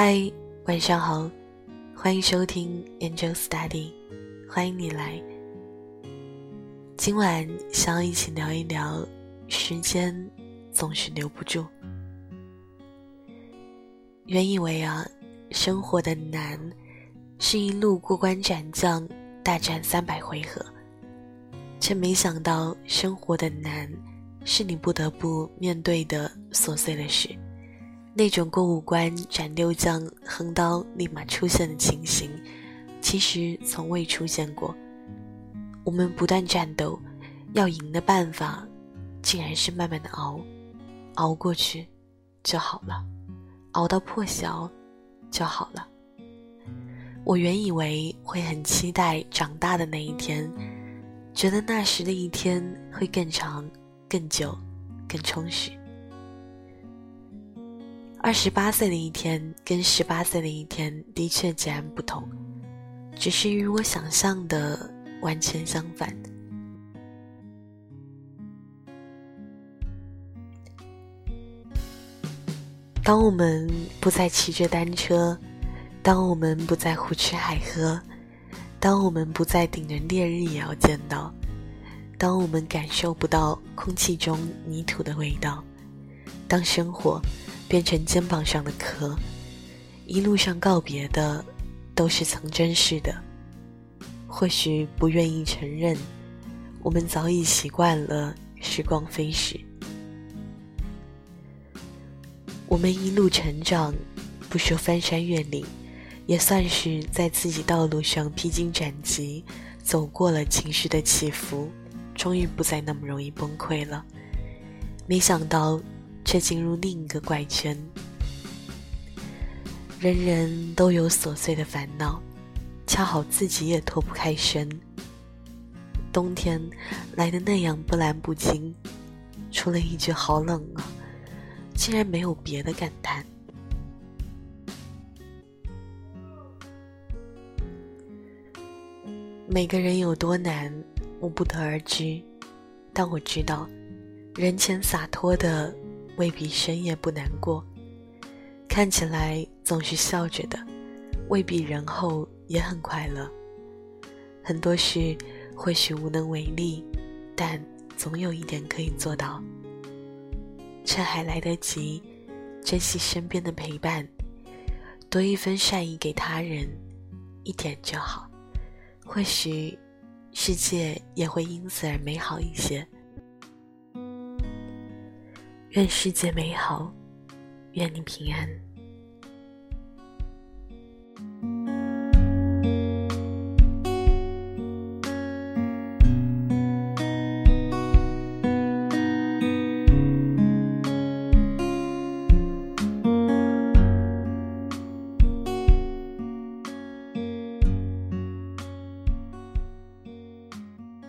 嗨，晚上好，欢迎收听 Angel Study，欢迎你来。今晚想要一起聊一聊，时间总是留不住。原以为啊，生活的难是一路过关斩将，大战三百回合，却没想到生活的难是你不得不面对的琐碎的事。那种过五关斩六将、横刀立马出现的情形，其实从未出现过。我们不断战斗，要赢的办法，竟然是慢慢的熬，熬过去就好了，熬到破晓就好了。我原以为会很期待长大的那一天，觉得那时的一天会更长、更久、更充实。二十八岁的一天跟十八岁的一天的确截然不同，只是与我想象的完全相反。当我们不再骑着单车，当我们不再胡吃海喝，当我们不再顶着烈日也要见到，当我们感受不到空气中泥土的味道，当生活。变成肩膀上的壳，一路上告别的都是曾真实的。或许不愿意承认，我们早已习惯了时光飞逝。我们一路成长，不说翻山越岭，也算是在自己道路上披荆斩棘，走过了情绪的起伏，终于不再那么容易崩溃了。没想到。却进入另一个怪圈。人人都有琐碎的烦恼，恰好自己也脱不开身。冬天来的那样波澜不惊，除了一句“好冷啊”，竟然没有别的感叹。每个人有多难，我不得而知，但我知道，人前洒脱的。未必深夜不难过，看起来总是笑着的，未必人后也很快乐。很多事或许无能为力，但总有一点可以做到。趁还来得及，珍惜身边的陪伴，多一分善意给他人，一点就好。或许世界也会因此而美好一些。愿世界美好，愿你平安。